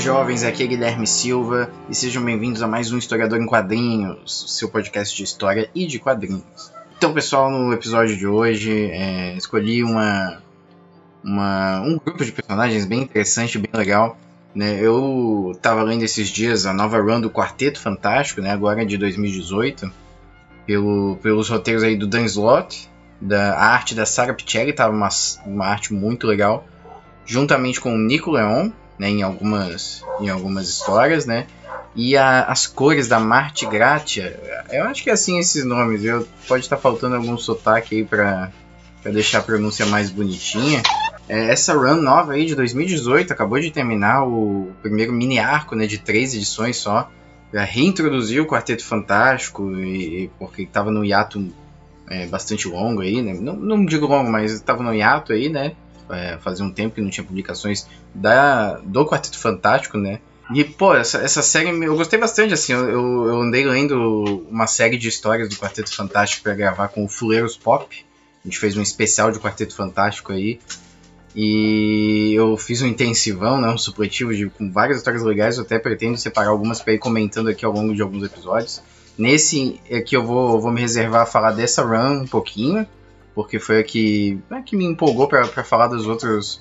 Jovens, aqui é Guilherme Silva e sejam bem-vindos a mais um Historiador em Quadrinhos, seu podcast de história e de quadrinhos. Então, pessoal, no episódio de hoje é, escolhi uma, uma, um grupo de personagens bem interessante, bem legal. Né? Eu estava lendo esses dias a nova run do Quarteto Fantástico, né? agora de 2018, pelo, pelos roteiros aí do Dan Slott, da a arte da Sarah Pichelli, estava uma, uma arte muito legal, juntamente com o Nico Leon, né, em algumas em algumas histórias, né? E a, as cores da Marte Gratia, eu acho que é assim esses nomes, eu pode estar faltando algum sotaque aí para deixar a pronúncia mais bonitinha. É, essa run nova aí de 2018 acabou de terminar o primeiro mini arco, né, de três edições só. Já reintroduziu o Quarteto Fantástico e, e porque estava no hiato é, bastante longo aí, né? Não, não digo longo, mas estava no hiato aí, né? É, fazia um tempo que não tinha publicações da, do Quarteto Fantástico, né? E, pô, essa, essa série eu gostei bastante, assim. Eu, eu andei lendo uma série de histórias do Quarteto Fantástico para gravar com o Fuleiros Pop. A gente fez um especial de Quarteto Fantástico aí. E eu fiz um intensivão, né, um supletivo de, com várias histórias legais. Eu até pretendo separar algumas para ir comentando aqui ao longo de alguns episódios. Nesse aqui eu vou, vou me reservar a falar dessa run um pouquinho porque foi a que, a que me empolgou para falar dos outros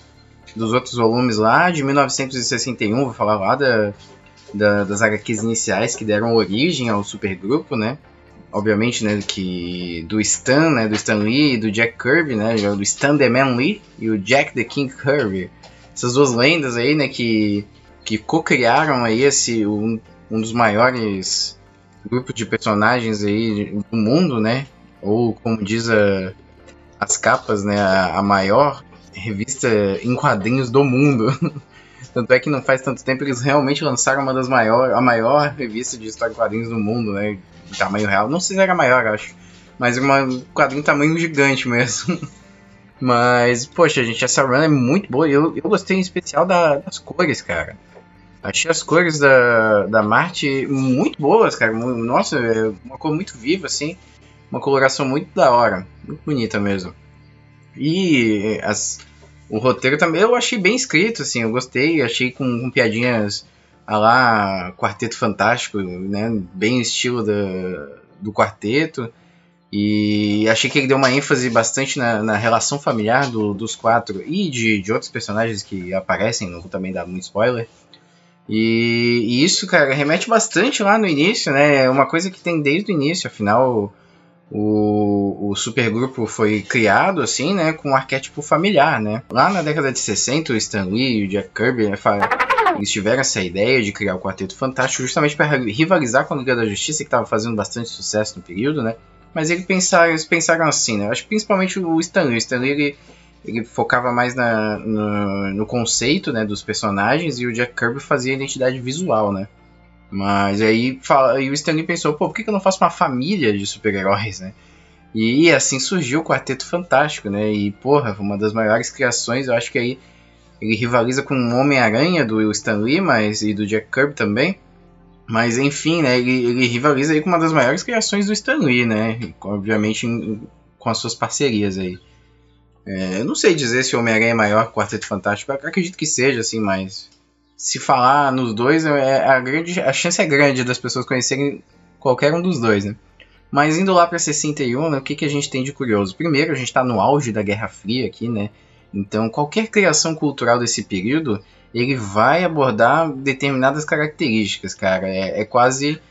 dos outros volumes lá de 1961, vou falar lá da, da, das HQs iniciais que deram origem ao supergrupo, né? Obviamente, né, que do Stan, né, do Stan Lee e do Jack Kirby, né, do Stan the Man Lee e o Jack the King Kirby. Essas duas lendas aí, né, que, que co-criaram aí esse um, um dos maiores grupos de personagens aí do mundo, né? Ou como diz a as capas, né, a, a maior revista em quadrinhos do mundo. Tanto é que não faz tanto tempo eles realmente lançaram uma das maiores, a maior revista de história de quadrinhos do mundo, né? De tamanho real. Não sei se era maior, acho. Mas uma quadrinho tamanho gigante mesmo. Mas, poxa, gente, essa run é muito boa. Eu, eu gostei em especial da, das cores, cara. Achei as cores da, da Marte muito boas, cara. Nossa, é uma cor muito viva, assim uma coloração muito da hora, muito bonita mesmo. E as, o roteiro também eu achei bem escrito, assim, eu gostei, achei com, com piadinhas a lá Quarteto Fantástico, né, bem estilo do quarteto. E achei que ele deu uma ênfase bastante na, na relação familiar do, dos quatro e de, de outros personagens que aparecem, não vou também dar muito spoiler. E, e, isso, cara, remete bastante lá no início, né? É uma coisa que tem desde o início, afinal, o, o supergrupo foi criado assim, né, com um arquétipo familiar, né? Lá na década de 60, o Stan Lee e o Jack Kirby né, eles tiveram essa ideia de criar o Quarteto Fantástico justamente para rivalizar com a Liga da Justiça, que estava fazendo bastante sucesso no período, né? Mas eles pensaram, eles pensaram assim, né? Acho que principalmente o Stan Lee. O Stan Lee ele, ele focava mais na, no, no, conceito né, dos personagens e o Jack Kirby fazia a identidade visual, né? Mas aí, fala, aí o Stanley pensou, pô, por que, que eu não faço uma família de super-heróis, né? E assim surgiu o Quarteto Fantástico, né? E, porra, uma das maiores criações, eu acho que aí ele rivaliza com o Homem-Aranha do Stan Lee, mas, e do Jack Kirby também. Mas, enfim, né? Ele, ele rivaliza aí com uma das maiores criações do Stan Lee, né? Obviamente em, com as suas parcerias aí. É, eu não sei dizer se o Homem-Aranha é maior que o Quarteto Fantástico, acredito que seja, assim, mas se falar nos dois, é, a, grande, a chance é grande das pessoas conhecerem qualquer um dos dois, né? Mas indo lá para 61, né, o que, que a gente tem de curioso? Primeiro, a gente está no auge da Guerra Fria aqui, né? Então, qualquer criação cultural desse período, ele vai abordar determinadas características, cara. É, é quase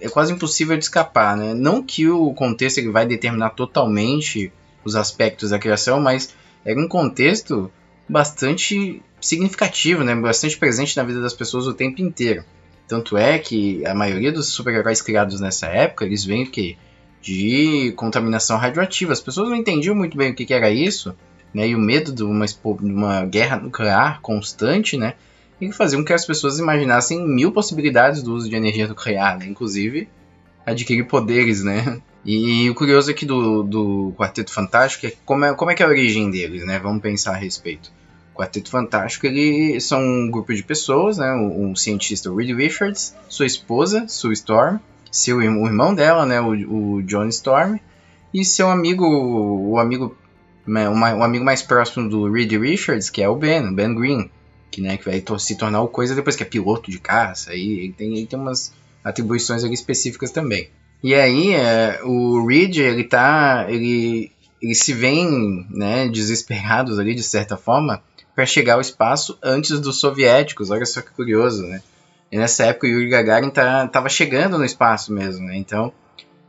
é quase impossível de escapar, né? Não que o contexto ele vai determinar totalmente os aspectos da criação, mas é um contexto bastante significativo, né? bastante presente na vida das pessoas o tempo inteiro. Tanto é que a maioria dos super-heróis criados nessa época, eles vêm de contaminação radioativa. As pessoas não entendiam muito bem o que, que era isso, né, e o medo de uma, de uma guerra nuclear constante, né, e faziam com que as pessoas imaginassem mil possibilidades do uso de energia nuclear, né, inclusive adquirir poderes, né. E o curioso aqui do, do Quarteto Fantástico é como, é como é que é a origem deles, né, vamos pensar a respeito. O Quarteto Fantástico, eles são um grupo de pessoas, né, um, um cientista, Reed Richards, sua esposa, Sue Storm, seu o irmão dela, né, o, o John Storm, e seu amigo, o amigo, né, o amigo mais próximo do Reed Richards, que é o Ben, Ben Green, que, né, que vai se tornar o coisa depois que é piloto de caça, aí ele tem, ele tem umas atribuições ali específicas também. E aí, é, o Reed, ele tá, ele, ele se vem, né, desesperados ali, de certa forma, para chegar ao espaço antes dos soviéticos, olha só que curioso, né. E nessa época o Yuri Gagarin tá, tava chegando no espaço mesmo, né? Então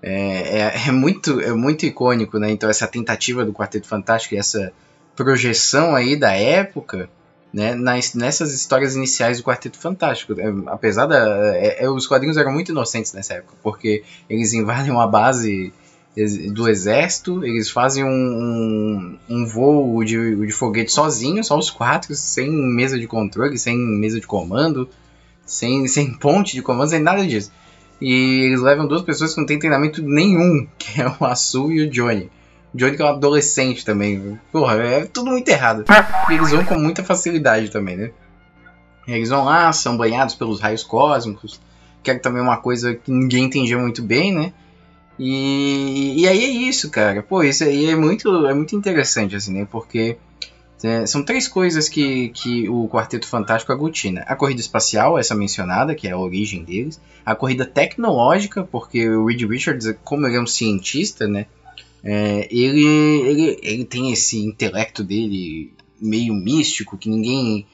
é, é, é, muito, é muito icônico, né? Então essa tentativa do Quarteto Fantástico e essa projeção aí da época, né? Nas, nessas histórias iniciais do Quarteto Fantástico. É, apesar da... É, é, os quadrinhos eram muito inocentes nessa época, porque eles invadem uma base do exército, eles fazem um, um, voo de, de foguete sozinhos, só os quatro, sem mesa de controle, sem mesa de comando, sem, sem ponte de comando, sem nada disso. E eles levam duas pessoas que não têm treinamento nenhum, que é o Asu e o Johnny. Johnny que é um adolescente também. Porra, é tudo muito errado. Eles vão com muita facilidade também, né? Eles vão lá, são banhados pelos raios cósmicos, que é também uma coisa que ninguém entendia muito bem, né? E, e aí é isso, cara. Pô, isso aí é muito, é muito interessante, assim, né? Porque é, são três coisas que, que o Quarteto Fantástico aglutina. A corrida espacial, essa mencionada, que é a origem deles. A corrida tecnológica, porque o Reed Richards, como ele é um cientista, né? É, ele, ele, ele tem esse intelecto dele meio místico, que ninguém,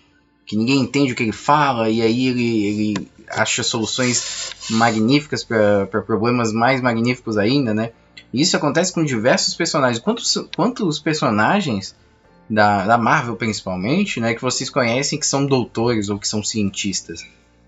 que ninguém entende o que ele fala, e aí ele, ele acha soluções magníficas para problemas mais magníficos ainda, né? E isso acontece com diversos personagens. Quantos, quantos personagens da, da Marvel principalmente, né, que vocês conhecem que são doutores ou que são cientistas.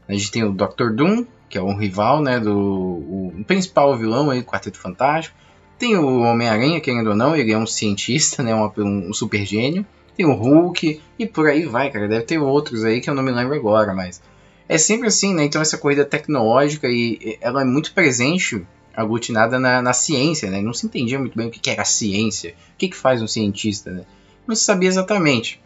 A gente tem o Doctor Doom, que é um rival, né, do o principal vilão aí do Quarteto Fantástico. Tem o Homem-Aranha, querendo ou não, ele é um cientista, né, um, um super gênio. Tem o Hulk e por aí vai, cara. Deve ter outros aí que eu não me lembro agora, mas é sempre assim, né? Então essa corrida tecnológica e ela é muito presente, aglutinada na, na ciência, né? Não se entendia muito bem o que, que era ciência, o que, que faz um cientista, né? não se sabia exatamente.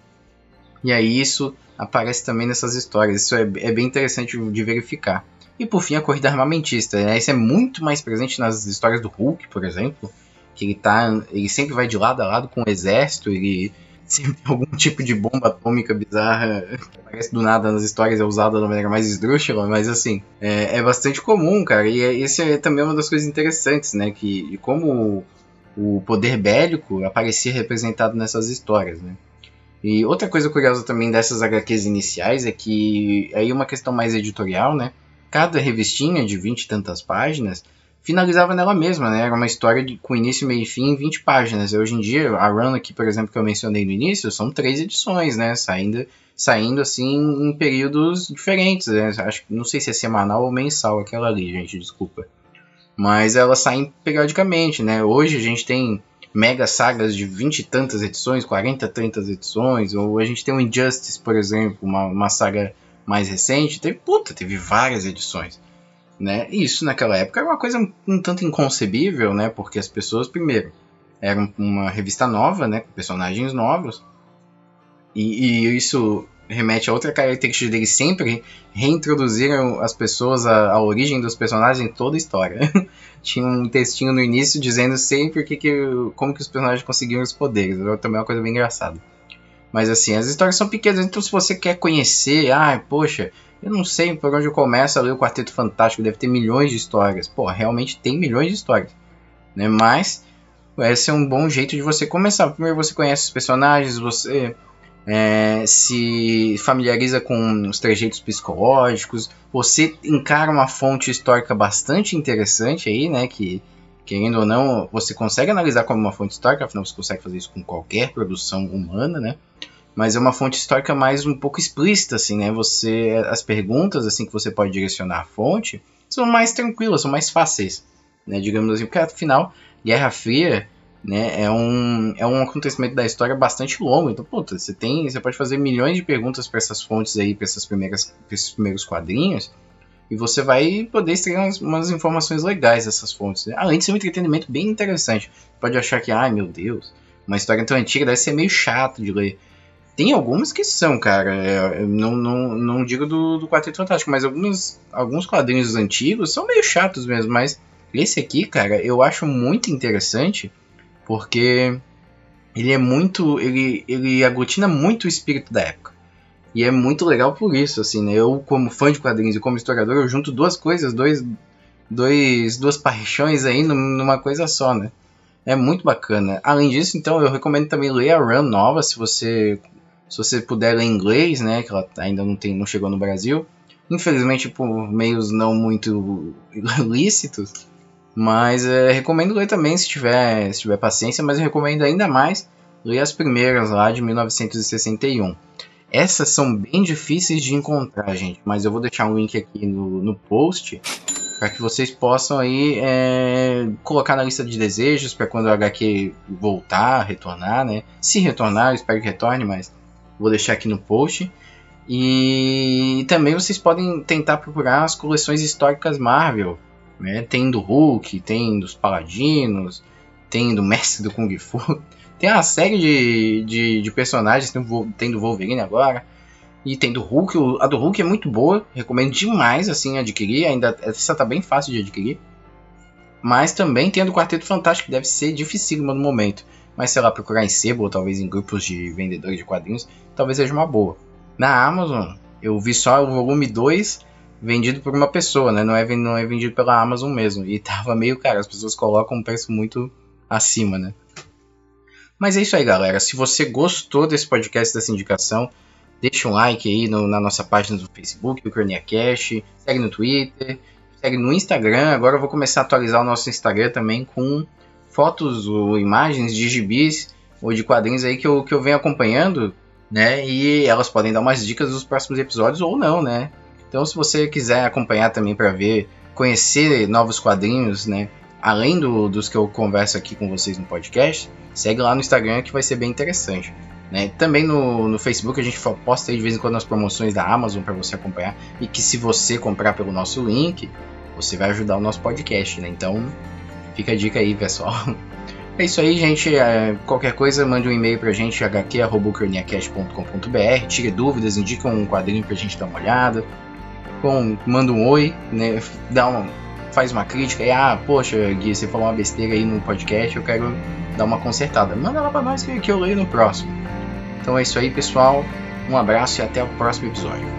E aí isso aparece também nessas histórias, isso é, é bem interessante de verificar. E por fim, a corrida armamentista. Né? Isso é muito mais presente nas histórias do Hulk, por exemplo, que ele, tá, ele sempre vai de lado a lado com o exército, ele sempre tem algum tipo de bomba atômica bizarra que aparece do nada nas histórias, é usada da maneira mais esdrúxula, mas assim, é, é bastante comum, cara. E é, esse é também uma das coisas interessantes, né? Que como o poder bélico aparecia representado nessas histórias, né? E outra coisa curiosa também dessas HQs iniciais é que aí uma questão mais editorial, né? Cada revistinha de 20 e tantas páginas finalizava nela mesma, né? Era uma história de, com início, meio e fim em 20 páginas. E hoje em dia, a run aqui, por exemplo, que eu mencionei no início, são três edições, né? Saindo, saindo assim em períodos diferentes, né? Acho, não sei se é semanal ou mensal aquela ali, gente, desculpa mas elas saem periodicamente, né? Hoje a gente tem mega sagas de 20 e tantas edições, 40, 30 edições, ou a gente tem o Injustice, por exemplo, uma, uma saga mais recente, teve, puta, teve várias edições. Né? E isso naquela época era uma coisa um, tanto inconcebível, né? Porque as pessoas, primeiro, eram uma revista nova, né? Com personagens novos. E, e isso remete a outra característica dele sempre reintroduziram as pessoas à, à origem dos personagens em toda a história. Tinha um textinho no início dizendo sempre que, que, como que os personagens conseguiam os poderes. Também é uma coisa bem engraçada. Mas assim, as histórias são pequenas, então se você quer conhecer, ah, poxa, eu não sei por onde eu começo a ler o Quarteto Fantástico, deve ter milhões de histórias. Pô, realmente tem milhões de histórias. Né? Mas esse é um bom jeito de você começar. Primeiro você conhece os personagens, você é, se familiariza com os trejeitos psicológicos, você encara uma fonte histórica bastante interessante aí, né? Que, querendo ou não, você consegue analisar como uma fonte histórica, afinal você consegue fazer isso com qualquer produção humana, né? Mas é uma fonte histórica mais um pouco explícita, assim, né? Você, as perguntas, assim, que você pode direcionar à fonte são mais tranquilas, são mais fáceis, né? Digamos assim, porque afinal, Guerra Fria né? É um, é um acontecimento da história bastante longo. Então, puta, você tem, você pode fazer milhões de perguntas para essas fontes aí, para essas primeiras, esses primeiros quadrinhos, e você vai poder extrair umas, umas informações legais dessas fontes. Né? Além de ser um entretenimento bem interessante. Pode achar que, ai meu Deus, uma história tão antiga deve ser meio chato de ler. Tem algumas que são, cara. É, não, não, não digo do, do Quarteto Fantástico, mas alguns, alguns quadrinhos antigos são meio chatos mesmo. Mas esse aqui, cara, eu acho muito interessante porque ele é muito. Ele, ele aglutina muito o espírito da época. E é muito legal por isso, assim, né? Eu, como fã de quadrinhos e como historiador, eu junto duas coisas, dois, dois, duas paixões aí numa coisa só, né? É muito bacana. Além disso, então, eu recomendo também ler a run nova, se você se você puder ler inglês, né, que ela ainda não tem, não chegou no Brasil. Infelizmente por meios não muito lícitos, mas é, recomendo ler também se tiver, se tiver paciência, mas eu recomendo ainda mais ler as primeiras lá de 1961. Essas são bem difíceis de encontrar, gente, mas eu vou deixar um link aqui no, no post para que vocês possam aí é, colocar na lista de desejos para quando o HQ voltar, retornar, né? Se retornar, eu espero que retorne, mas vou deixar aqui no post. E também vocês podem tentar procurar as coleções históricas Marvel. Né? Tem do Hulk, tem dos Paladinos, tem do Mestre do Kung Fu. Tem uma série de, de, de personagens, tem, tem do Wolverine agora. E tem do Hulk, a do Hulk é muito boa, recomendo demais assim adquirir, ainda essa tá bem fácil de adquirir. Mas também tem a do Quarteto Fantástico, que deve ser dificílimo no momento. Mas sei lá, procurar em sebo ou talvez em grupos de vendedores de quadrinhos, talvez seja uma boa. Na Amazon, eu vi só o volume 2 vendido por uma pessoa, né? Não é, não é vendido pela Amazon mesmo. E tava meio caro, as pessoas colocam um preço muito acima, né? Mas é isso aí, galera. Se você gostou desse podcast, dessa indicação, deixa um like aí no, na nossa página do Facebook, o Cronia Cash, segue no Twitter, segue no Instagram. Agora eu vou começar a atualizar o nosso Instagram também com fotos ou imagens de gibis ou de quadrinhos aí que eu, que eu venho acompanhando, né? E elas podem dar umas dicas dos próximos episódios ou não, né? Então, se você quiser acompanhar também para ver, conhecer novos quadrinhos, né? Além do, dos que eu converso aqui com vocês no podcast, segue lá no Instagram que vai ser bem interessante. Né? Também no, no Facebook a gente posta de vez em quando as promoções da Amazon para você acompanhar. E que se você comprar pelo nosso link, você vai ajudar o nosso podcast. Né? Então fica a dica aí, pessoal. É isso aí, gente. É, qualquer coisa, mande um e-mail pra gente, hq.croniacast.com.br. Tire dúvidas, indica um quadrinho pra gente dar uma olhada. Com, manda um oi, né? Dá uma, faz uma crítica e, ah, poxa, Gui, você falou uma besteira aí no podcast, eu quero dar uma consertada. Manda lá pra nós que, eu leio no próximo. Então é isso aí, pessoal. Um abraço e até o próximo episódio.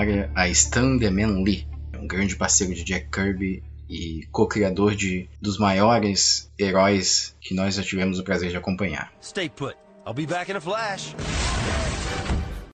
Memória a Stan Deman Lee, um grande parceiro de Jack Kirby e co-criador de dos maiores heróis que nós já tivemos o prazer de acompanhar. Stay put. I'll be back in a flash.